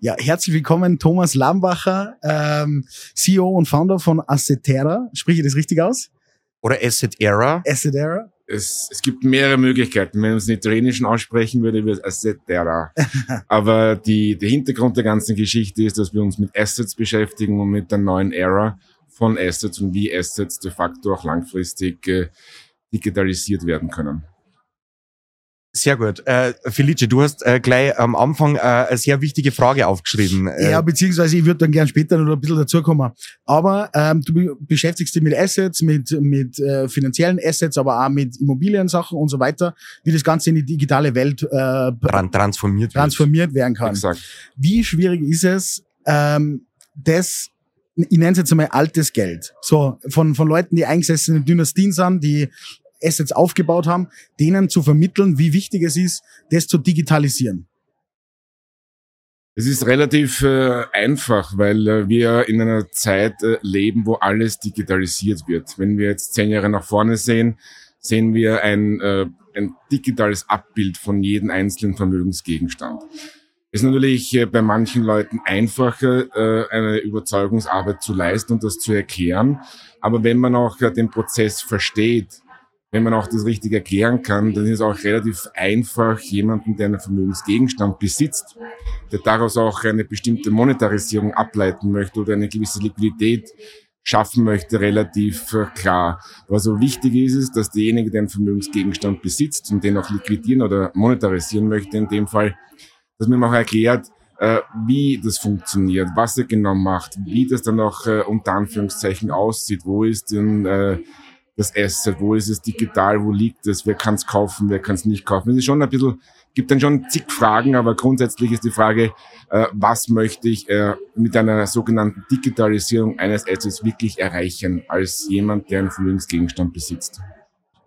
Ja, herzlich willkommen, Thomas Lambacher, ähm, CEO und Founder von Assetera. Spreche ich das richtig aus? Oder Asset Era? Asset Era. Es, es gibt mehrere Möglichkeiten. Wenn man es in Italienischen aussprechen würde, wäre es Assetera. Aber die, der Hintergrund der ganzen Geschichte ist, dass wir uns mit Assets beschäftigen und mit der neuen Ära von Assets und wie Assets de facto auch langfristig äh, digitalisiert werden können. Sehr gut. Äh, Felice, du hast äh, gleich am Anfang äh, eine sehr wichtige Frage aufgeschrieben. Äh, ja, beziehungsweise ich würde dann gern später noch ein bisschen dazukommen. Aber ähm, du beschäftigst dich mit Assets, mit, mit äh, finanziellen Assets, aber auch mit Immobiliensachen und so weiter, wie das Ganze in die digitale Welt äh, transformiert, transformiert werden kann. Exakt. Wie schwierig ist es, ähm, das ich nenne es jetzt einmal altes Geld. So, von, von Leuten, die eingesessen in Dynastien sind, die Assets aufgebaut haben, denen zu vermitteln, wie wichtig es ist, das zu digitalisieren? Es ist relativ äh, einfach, weil äh, wir in einer Zeit äh, leben, wo alles digitalisiert wird. Wenn wir jetzt zehn Jahre nach vorne sehen, sehen wir ein, äh, ein digitales Abbild von jedem einzelnen Vermögensgegenstand. Es ist natürlich äh, bei manchen Leuten einfacher, äh, eine Überzeugungsarbeit zu leisten und das zu erklären. Aber wenn man auch den Prozess versteht, wenn man auch das richtig erklären kann, dann ist es auch relativ einfach, jemanden, der einen Vermögensgegenstand besitzt, der daraus auch eine bestimmte Monetarisierung ableiten möchte oder eine gewisse Liquidität schaffen möchte, relativ äh, klar. Was so wichtig ist, ist, dass derjenige, der einen Vermögensgegenstand besitzt und den auch liquidieren oder monetarisieren möchte, in dem Fall, dass man auch erklärt, äh, wie das funktioniert, was er genau macht, wie das dann auch äh, unter Anführungszeichen aussieht, wo ist denn äh, das Asset, wo ist es digital, wo liegt es, wer kann es kaufen, wer kann es nicht kaufen. Es ist schon ein bisschen, gibt dann schon zig Fragen, aber grundsätzlich ist die Frage, äh, was möchte ich äh, mit einer sogenannten Digitalisierung eines Assets wirklich erreichen, als jemand, der einen Vermögensgegenstand besitzt.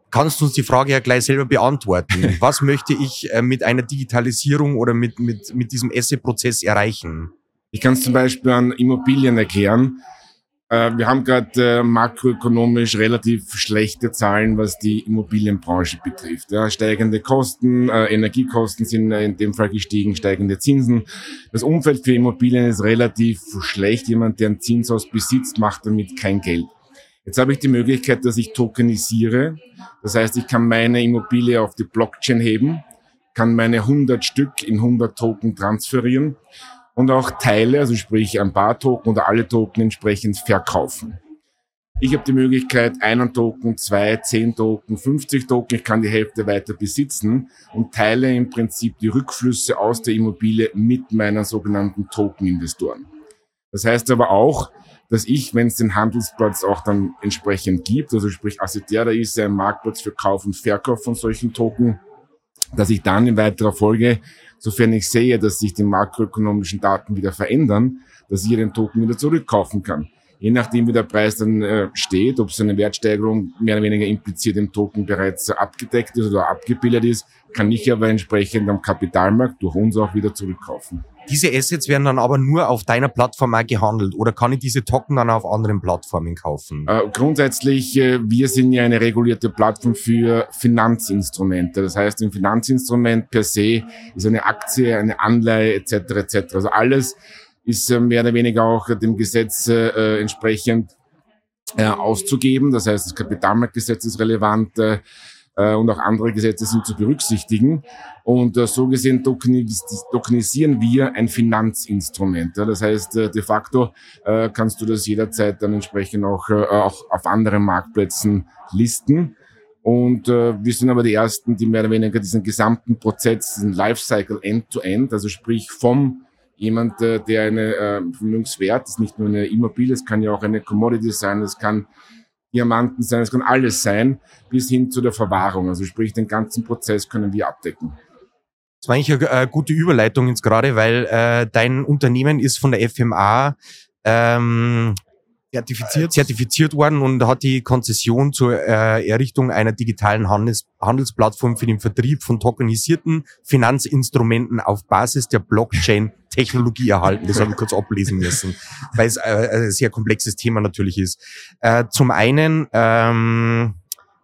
Kannst du uns die Frage ja gleich selber beantworten? Was möchte ich äh, mit einer Digitalisierung oder mit, mit, mit diesem Asset-Prozess erreichen? Ich kann es zum Beispiel an Immobilien erklären. Äh, wir haben gerade äh, makroökonomisch relativ schlechte Zahlen, was die Immobilienbranche betrifft. Ja, steigende Kosten, äh, Energiekosten sind in dem Fall gestiegen, steigende Zinsen. Das Umfeld für Immobilien ist relativ schlecht. Jemand, der ein Zinshaus besitzt, macht damit kein Geld. Jetzt habe ich die Möglichkeit, dass ich tokenisiere. Das heißt, ich kann meine Immobilie auf die Blockchain heben, kann meine 100 Stück in 100 Token transferieren und auch Teile, also sprich ein paar Token oder alle Token entsprechend verkaufen. Ich habe die Möglichkeit, einen Token, zwei, zehn Token, 50 Token, ich kann die Hälfte weiter besitzen und teile im Prinzip die Rückflüsse aus der Immobilie mit meinen sogenannten Token-Investoren. Das heißt aber auch, dass ich, wenn es den Handelsplatz auch dann entsprechend gibt, also sprich Assetera ist ein Marktplatz für Kauf und Verkauf von solchen Token, dass ich dann in weiterer Folge sofern ich sehe, dass sich die makroökonomischen Daten wieder verändern, dass ich den Token wieder zurückkaufen kann. Je nachdem, wie der Preis dann äh, steht, ob es eine Wertsteigerung mehr oder weniger impliziert im Token bereits abgedeckt ist oder abgebildet ist, kann ich aber entsprechend am Kapitalmarkt durch uns auch wieder zurückkaufen. Diese Assets werden dann aber nur auf deiner Plattform auch gehandelt oder kann ich diese Token dann auf anderen Plattformen kaufen? Äh, grundsätzlich, äh, wir sind ja eine regulierte Plattform für Finanzinstrumente. Das heißt, ein Finanzinstrument per se ist eine Aktie, eine Anleihe etc. etc. Also alles ist äh, mehr oder weniger auch dem Gesetz äh, entsprechend äh, auszugeben. Das heißt, das Kapitalmarktgesetz ist relevant. Äh, und auch andere Gesetze sind zu berücksichtigen. Und äh, so gesehen tokenis tokenisieren wir ein Finanzinstrument. Das heißt, äh, de facto kannst du das jederzeit dann entsprechend auch, auch auf anderen Marktplätzen listen. Und äh, wir sind aber die Ersten, die mehr oder weniger diesen gesamten Prozess, diesen Lifecycle end-to-end, also sprich vom jemand, äh, der eine äh, Vermögenswert ist, nicht nur eine Immobilie, es kann ja auch eine Commodity sein, es kann Diamanten sein, es kann alles sein, bis hin zu der Verwahrung. Also sprich, den ganzen Prozess können wir abdecken. Das war eigentlich eine, gute Überleitung jetzt gerade, weil äh, dein Unternehmen ist von der FMA ähm, zertifiziert. zertifiziert worden und hat die Konzession zur äh, Errichtung einer digitalen Handels Handelsplattform für den Vertrieb von tokenisierten Finanzinstrumenten auf Basis der Blockchain-Technologie erhalten. Das habe ich kurz ablesen müssen, weil es äh, ein sehr komplexes Thema natürlich ist. Äh, zum einen, ähm,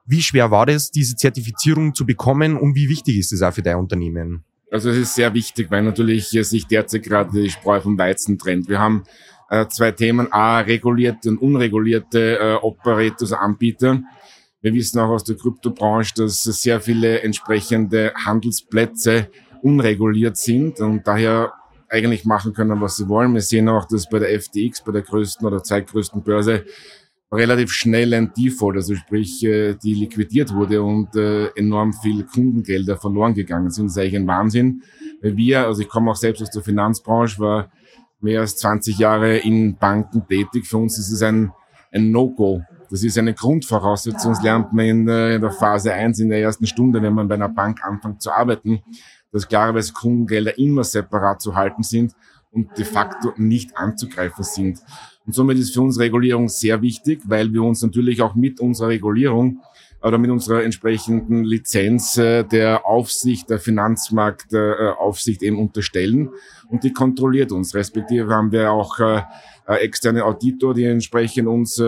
wie schwer war das, diese Zertifizierung zu bekommen und wie wichtig ist es auch für dein Unternehmen? Also es ist sehr wichtig, weil natürlich sich derzeit gerade die Spreu vom Weizen trennt. Wir haben äh, zwei Themen, A, regulierte und unregulierte äh, Operators, Anbieter. Wir wissen auch aus der Kryptobranche, dass sehr viele entsprechende Handelsplätze unreguliert sind und daher eigentlich machen können, was sie wollen. Wir sehen auch, dass bei der FTX, bei der größten oder zweitgrößten Börse, relativ schnell ein Default, also sprich, äh, die liquidiert wurde und äh, enorm viel Kundengelder verloren gegangen sind. Das ist eigentlich ein Wahnsinn. Weil wir, also ich komme auch selbst aus der Finanzbranche, war mehr als 20 Jahre in Banken tätig. Für uns ist es ein, ein No-Go. Das ist eine Grundvoraussetzung. Das lernt man in, äh, der Phase 1, in der ersten Stunde, wenn man bei einer Bank anfängt zu arbeiten, dass klarerweise Kundengelder immer separat zu halten sind und de facto nicht anzugreifen sind. Und somit ist für uns Regulierung sehr wichtig, weil wir uns natürlich auch mit unserer Regulierung oder mit unserer entsprechenden Lizenz äh, der Aufsicht, der Finanzmarktaufsicht äh, eben unterstellen und die kontrolliert uns. Respektive haben wir auch äh, externe Auditor, die entsprechend uns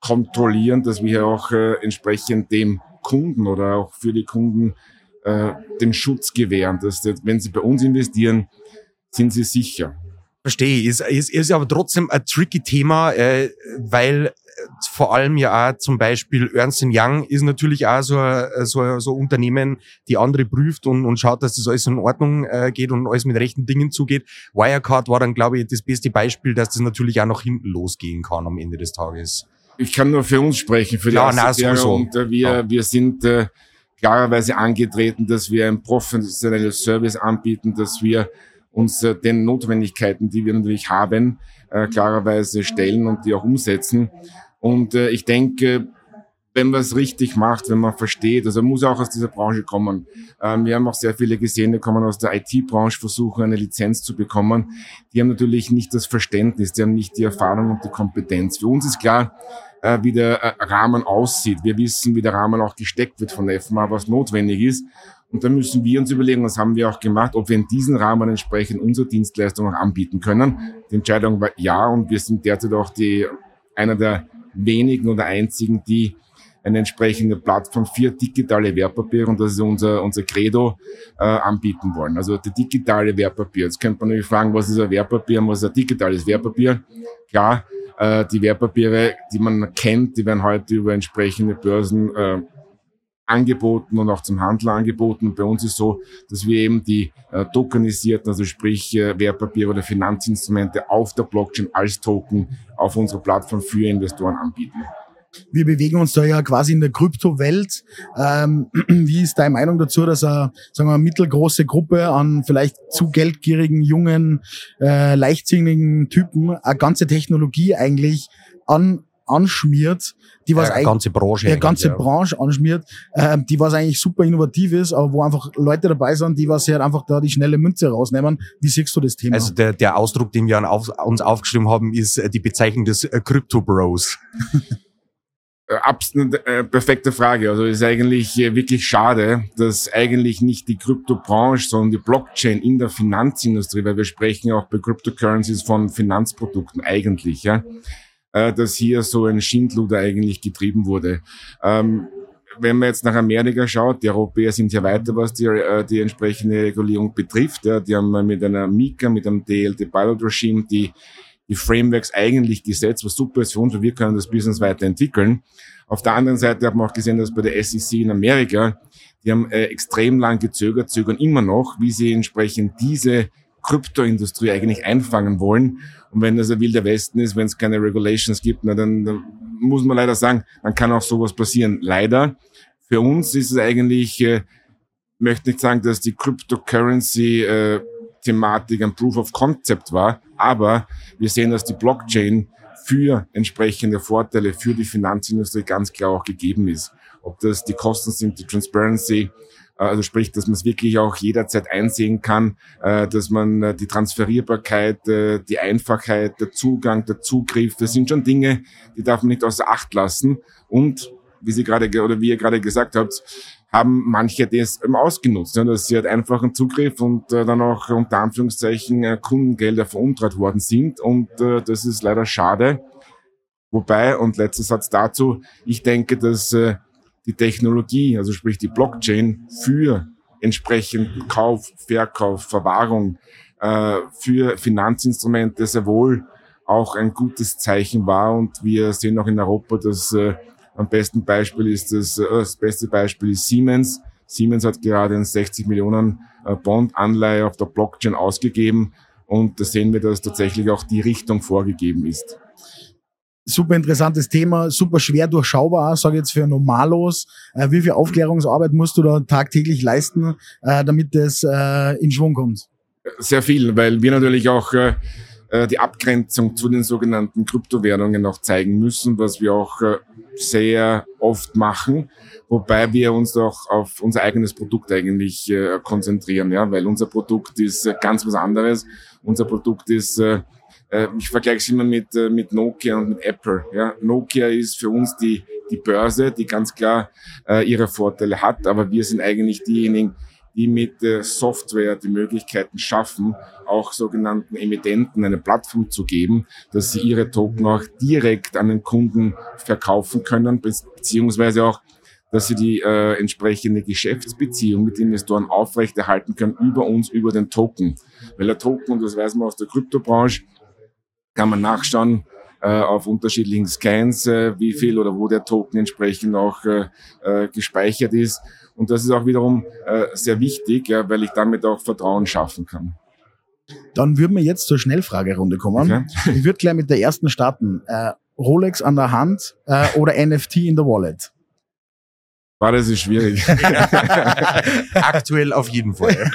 kontrollieren, dass wir auch entsprechend dem Kunden oder auch für die Kunden den Schutz gewähren, dass wenn sie bei uns investieren, sind sie sicher. Verstehe, ist, ist, ist aber trotzdem ein tricky Thema, äh, weil äh, vor allem ja auch zum Beispiel Ernst Young ist natürlich auch so ein, so, so ein Unternehmen, die andere prüft und, und schaut, dass das alles in Ordnung äh, geht und alles mit rechten Dingen zugeht. Wirecard war dann, glaube ich, das beste Beispiel, dass das natürlich auch nach hinten losgehen kann am Ende des Tages. Ich kann nur für uns sprechen, für die ja, nein, sowieso. und äh, wir, ja. wir sind äh, klarerweise angetreten, dass wir ein professionelles Service anbieten, dass wir uns äh, den Notwendigkeiten, die wir natürlich haben, äh, klarerweise stellen und die auch umsetzen. Und äh, ich denke, wenn man es richtig macht, wenn man versteht, also man muss auch aus dieser Branche kommen. Ähm, wir haben auch sehr viele gesehen, die kommen aus der IT-Branche, versuchen eine Lizenz zu bekommen. Die haben natürlich nicht das Verständnis, die haben nicht die Erfahrung und die Kompetenz. Für uns ist klar, äh, wie der äh, Rahmen aussieht. Wir wissen, wie der Rahmen auch gesteckt wird von der FMA, was notwendig ist. Und dann müssen wir uns überlegen, das haben wir auch gemacht, ob wir in diesem Rahmen entsprechend unsere Dienstleistungen anbieten können. Die Entscheidung war ja und wir sind derzeit auch die, einer der wenigen oder einzigen, die eine entsprechende Plattform für digitale Wertpapiere und das ist unser, unser Credo äh, anbieten wollen. Also die digitale Wertpapier. Jetzt könnte man natürlich fragen, was ist ein Wertpapier und was ist ein digitales Wertpapier? Klar, äh, die Wertpapiere, die man kennt, die werden heute über entsprechende Börsen äh, angeboten und auch zum Handel angeboten. bei uns ist so, dass wir eben die äh, tokenisierten, also sprich äh, Wertpapiere oder Finanzinstrumente auf der Blockchain als Token auf unserer Plattform für Investoren anbieten. Wir bewegen uns da ja quasi in der Kryptowelt. Ähm, wie ist deine Meinung dazu, dass eine, sagen wir, eine mittelgroße Gruppe an vielleicht zu geldgierigen, jungen, äh, leichtsinnigen Typen eine ganze Technologie eigentlich an anschmiert, die was ja, ganze Branche, der ganze ja. Branche anschmiert, äh, die was eigentlich super innovativ ist, aber wo einfach Leute dabei sind, die was halt einfach da die schnelle Münze rausnehmen. Wie siehst du das Thema? Also der, der Ausdruck, den wir auf, uns aufgeschrieben haben, ist äh, die Bezeichnung des äh, Crypto Bros. Äh, absolut äh, perfekte Frage. Also ist eigentlich äh, wirklich schade, dass eigentlich nicht die Kryptobranche, sondern die Blockchain in der Finanzindustrie, weil wir sprechen auch bei Cryptocurrencies von Finanzprodukten eigentlich, ja, äh, dass hier so ein Schindluder eigentlich getrieben wurde. Ähm, wenn man jetzt nach Amerika schaut, die Europäer sind ja weiter, was die, äh, die entsprechende Regulierung betrifft. Ja. Die haben mit einer Mika, mit einem DLT Pilot Regime die, die Frameworks eigentlich gesetzt, was super ist für uns, weil wir können das Business weiterentwickeln. Auf der anderen Seite haben wir auch gesehen, dass bei der SEC in Amerika, die haben äh, extrem lang gezögert, zögern immer noch, wie sie entsprechend diese Kryptoindustrie eigentlich einfangen wollen. Und wenn das ein wilder Westen ist, wenn es keine Regulations gibt, na, dann, dann muss man leider sagen, dann kann auch sowas passieren. Leider. Für uns ist es eigentlich, äh, möchte nicht sagen, dass die Cryptocurrency äh, Thematik ein Proof of Concept war, aber wir sehen, dass die Blockchain für entsprechende Vorteile für die Finanzindustrie ganz klar auch gegeben ist. Ob das die Kosten sind, die Transparency, äh, also sprich, dass man es wirklich auch jederzeit einsehen kann, äh, dass man äh, die Transferierbarkeit, die Einfachheit, der Zugang, der Zugriff, das sind schon Dinge, die darf man nicht außer Acht lassen. Und wie Sie gerade oder wie ihr gerade gesagt habt, haben manche das eben ausgenutzt, dass sie halt einfach einen Zugriff und dann auch unter Anführungszeichen Kundengelder veruntreut worden sind. Und das ist leider schade. Wobei, und letzter Satz dazu, ich denke, dass die Technologie, also sprich die Blockchain für entsprechend Kauf, Verkauf, Verwahrung äh, für Finanzinstrumente sehr wohl auch ein gutes Zeichen war. Und wir sehen auch in Europa, dass äh, am besten Beispiel ist das, äh, das beste Beispiel ist Siemens. Siemens hat gerade einen 60 Millionen äh, Bond-Anleihe auf der Blockchain ausgegeben. Und da sehen wir, dass tatsächlich auch die Richtung vorgegeben ist super interessantes Thema, super schwer durchschaubar, sage ich jetzt für Normalos. Äh, wie viel Aufklärungsarbeit musst du da tagtäglich leisten, äh, damit das äh, in Schwung kommt? Sehr viel, weil wir natürlich auch äh, die Abgrenzung zu den sogenannten Kryptowährungen auch zeigen müssen, was wir auch äh, sehr oft machen, wobei wir uns auch auf unser eigenes Produkt eigentlich äh, konzentrieren, ja, weil unser Produkt ist ganz was anderes. Unser Produkt ist ich vergleiche es immer mit, mit Nokia und mit Apple. Ja. Nokia ist für uns die, die Börse, die ganz klar ihre Vorteile hat, aber wir sind eigentlich diejenigen, die mit äh, Software die Möglichkeiten schaffen, auch sogenannten Emittenten eine Plattform zu geben, dass sie ihre Token auch direkt an den Kunden verkaufen können, beziehungsweise auch dass sie die äh, entsprechende Geschäftsbeziehung mit Investoren aufrechterhalten können über uns, über den Token. Weil der Token, und das weiß man aus der Kryptobranche, kann man nachschauen auf unterschiedlichen Scans, äh, wie viel oder wo der Token entsprechend auch äh, äh, gespeichert ist. Und das ist auch wiederum äh, sehr wichtig, ja, weil ich damit auch Vertrauen schaffen kann. Dann würden wir jetzt zur Schnellfragerunde kommen. Okay. Ich würde gleich mit der ersten starten. Äh, Rolex an der Hand äh, oder NFT in der Wallet? War das ist schwierig. Aktuell auf jeden Fall.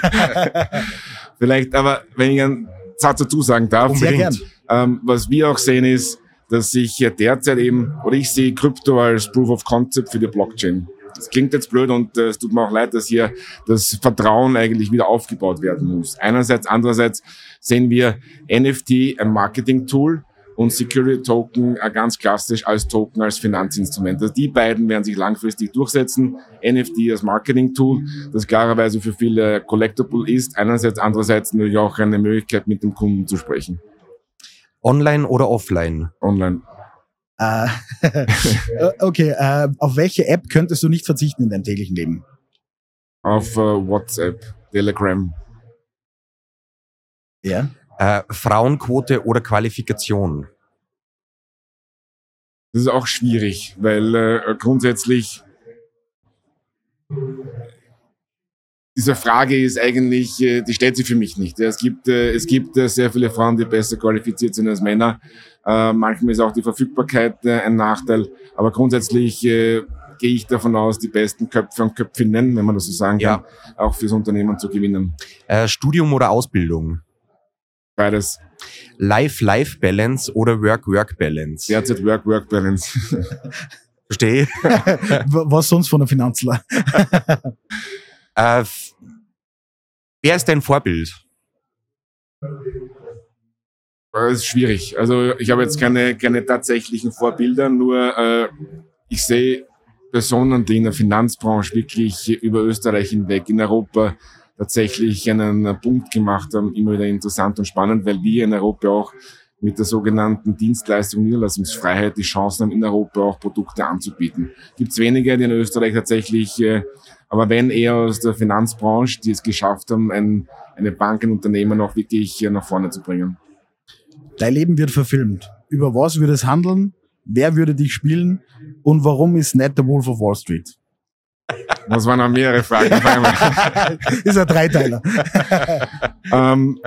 Vielleicht, aber wenn ich einen Satz dazu sagen darf. Unbedingt. Ähm, was wir auch sehen ist, dass ich derzeit eben, oder ich sehe Krypto als Proof of Concept für die Blockchain. Das klingt jetzt blöd und äh, es tut mir auch leid, dass hier das Vertrauen eigentlich wieder aufgebaut werden muss. Einerseits, andererseits sehen wir NFT ein Marketing-Tool und Security Token äh, ganz klassisch als Token, als Finanzinstrument. Also die beiden werden sich langfristig durchsetzen. NFT als Marketing-Tool, das klarerweise für viele Collectible ist. Einerseits, andererseits natürlich auch eine Möglichkeit, mit dem Kunden zu sprechen. Online oder offline? Online. Äh, okay, äh, auf welche App könntest du nicht verzichten in deinem täglichen Leben? Auf äh, WhatsApp, Telegram. Ja. Äh, Frauenquote oder Qualifikation? Das ist auch schwierig, weil äh, grundsätzlich diese Frage ist eigentlich, äh, die stellt sich für mich nicht. Es gibt, äh, es gibt äh, sehr viele Frauen, die besser qualifiziert sind als Männer. Manchmal ist auch die Verfügbarkeit ein Nachteil. Aber grundsätzlich gehe ich davon aus, die besten Köpfe und Köpfinnen, wenn man das so sagen kann, ja. auch fürs Unternehmen zu gewinnen. Studium oder Ausbildung? Beides. Life-Life-Balance oder Work-Work-Balance? Derzeit Work-Work-Balance. Verstehe. Was sonst von der Finanzler? äh, wer ist dein Vorbild? Das ist schwierig. Also ich habe jetzt keine, keine tatsächlichen Vorbilder, nur äh, ich sehe Personen, die in der Finanzbranche wirklich über Österreich hinweg in Europa tatsächlich einen Punkt gemacht haben, immer wieder interessant und spannend, weil wir in Europa auch mit der sogenannten Dienstleistung Niederlassungsfreiheit die Chancen haben, in Europa auch Produkte anzubieten. Gibt es wenige, die in Österreich tatsächlich, äh, aber wenn eher aus der Finanzbranche, die es geschafft haben, ein, eine Bank, ein Unternehmen auch wirklich nach vorne zu bringen. Dein Leben wird verfilmt. Über was würde es handeln? Wer würde dich spielen? Und warum ist nicht der Wolf of Wall Street? Das waren noch mehrere Fragen ist ein Dreiteiler. ähm,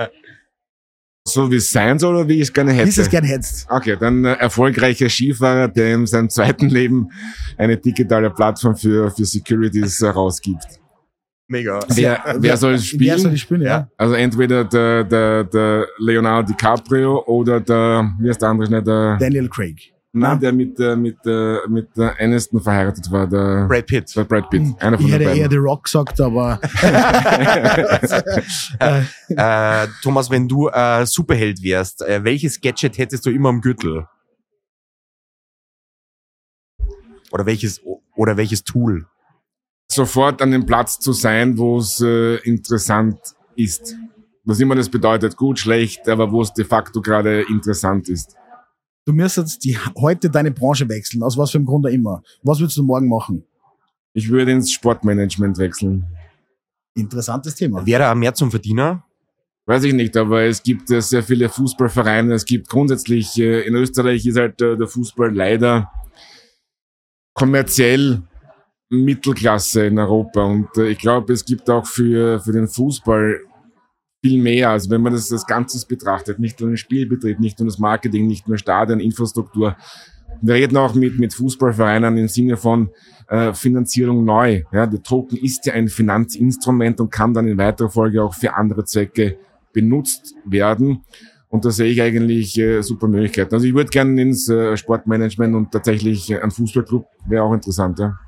so wie es sein soll oder wie ich es gerne hätte? Wie es gerne hättest. Okay, dann äh, erfolgreicher Skifahrer, der in seinem zweiten Leben eine digitale Plattform für, für Securities herausgibt. Mega. Wer, wer, wer soll es spielen? Wer soll es spielen, ja. Also entweder der, der, der Leonardo DiCaprio oder der, wie heißt der andere schnell, der... Daniel Craig. Nein, der mit, der, mit, der, mit der Aniston verheiratet war, der Brad Pitt. Der Brad Pitt. Einer von ich hätte eher The Rock gesagt, aber. äh, äh, Thomas, wenn du äh, Superheld wärst, äh, welches Gadget hättest du immer am Gürtel? Oder welches, oder welches Tool? Sofort an dem Platz zu sein, wo es äh, interessant ist. Was immer das bedeutet, gut, schlecht, aber wo es de facto gerade interessant ist du müsstest die, heute deine Branche wechseln, aus was für einem Grund auch immer. Was würdest du morgen machen? Ich würde ins Sportmanagement wechseln. Interessantes Thema. Wäre er mehr zum Verdiener? Weiß ich nicht, aber es gibt äh, sehr viele Fußballvereine. Es gibt grundsätzlich, äh, in Österreich ist halt äh, der Fußball leider kommerziell Mittelklasse in Europa. Und ich glaube, es gibt auch für, für den Fußball viel mehr, als wenn man das als Ganzes betrachtet. Nicht nur den Spielbetrieb, nicht nur das Marketing, nicht nur Stadien, Infrastruktur. Wir reden auch mit, mit Fußballvereinen im Sinne von äh, Finanzierung neu. Ja, der Token ist ja ein Finanzinstrument und kann dann in weiterer Folge auch für andere Zwecke benutzt werden. Und da sehe ich eigentlich äh, super Möglichkeiten. Also ich würde gerne ins äh, Sportmanagement und tatsächlich äh, ein Fußballclub wäre auch interessant. Ja.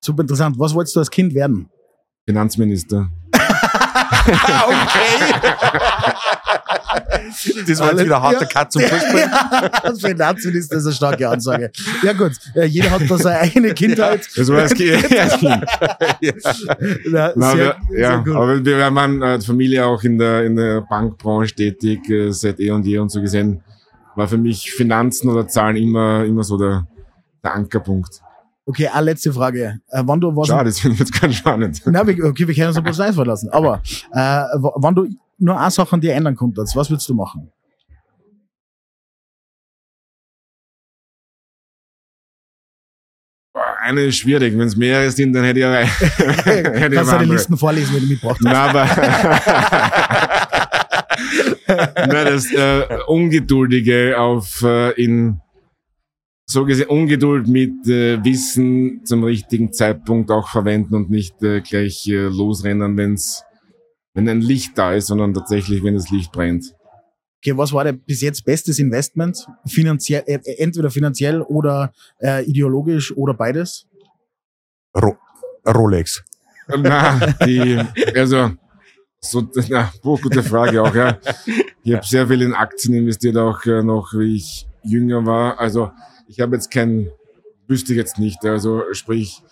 Super interessant. Was wolltest du als Kind werden? Finanzminister. okay. das war jetzt wieder harter Cut zum Fußball. Ja, Finanzminister ist eine starke Ansage. Ja gut, ja, jeder hat da seine eigene Kindheit. Das war das Kind. ja, Na, sehr, wir, ja, sehr aber wir waren äh, Familie auch in der, in der Bankbranche tätig, äh, seit eh und je und so gesehen. War für mich Finanzen oder Zahlen immer, immer so der, der Ankerpunkt. Okay, eine letzte Frage. Äh, wann du was Schade, das finde ich jetzt ganz spannend. Nein, okay, wir können uns ein paar Zeit verlassen. Aber äh, wann du nur eine Sache an dir ändern könntest, was würdest du machen? Eine ist schwierig. Wenn es mehrere sind, dann hätte ich ja. hätte Kannst du die Listen vorlesen, wenn du mitgebracht hast? Nein, aber. Nein, das äh, Ungeduldige auf äh, in so gesehen Ungeduld mit äh, Wissen zum richtigen Zeitpunkt auch verwenden und nicht äh, gleich äh, losrennen, wenn's, wenn ein Licht da ist, sondern tatsächlich, wenn das Licht brennt. Okay, was war der bis jetzt bestes Investment? Finanziell, äh, entweder finanziell oder äh, ideologisch oder beides? Ro Rolex. Na, die, also, so, na, boah, gute Frage auch, ja. Ich habe sehr viel in Aktien investiert, auch äh, noch, wie ich jünger war. Also, ich habe jetzt kein, wüsste ich jetzt nicht. Also sprich,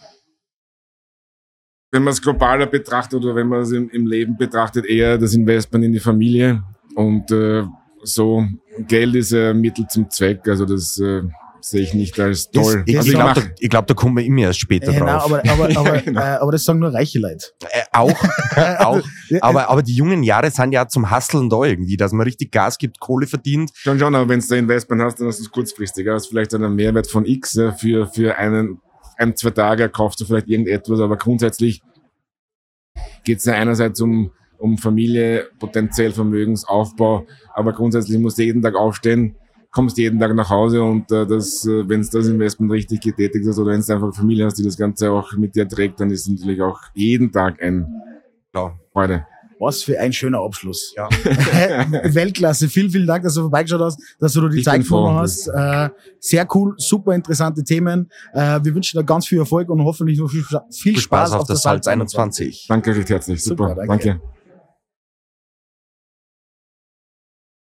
wenn man es globaler betrachtet oder wenn man es im, im, Leben betrachtet, eher das Investment in die Familie. Und äh, so Geld ist ein Mittel zum Zweck. Also das äh, sehe ich nicht als toll. Das, also ich glaube, da, glaub, da kommen wir immer erst später äh, drauf. Nein, aber, aber, aber, genau. äh, aber das sagen nur reiche Leute. Äh, auch, auch. Aber, aber die jungen Jahre sind ja zum Hasseln da irgendwie, dass man richtig Gas gibt, Kohle verdient. Schon, schon, aber wenn du ein Investment hast, dann hast du es kurzfristig. Hast vielleicht einen Mehrwert von X für, für einen, ein, zwei Tage, kaufst du vielleicht irgendetwas, aber grundsätzlich geht es ja einerseits um, um Familie, potenziell Vermögensaufbau, aber grundsätzlich musst du jeden Tag aufstehen, kommst jeden Tag nach Hause und äh, das, äh, wenn es das Investment richtig getätigt ist oder wenn es einfach Familie hast, die das Ganze auch mit dir trägt, dann ist es natürlich auch jeden Tag ein ja, Freude. Was für ein schöner Abschluss. Ja. Weltklasse. Vielen, vielen Dank, dass du vorbeigeschaut hast, dass du die ich Zeit genommen hast. Äh, sehr cool, super interessante Themen. Äh, wir wünschen dir ganz viel Erfolg und hoffentlich noch viel, viel, viel Spaß, Spaß, auf, auf der Salz 21. Danke recht herzlich. Super, super danke. danke.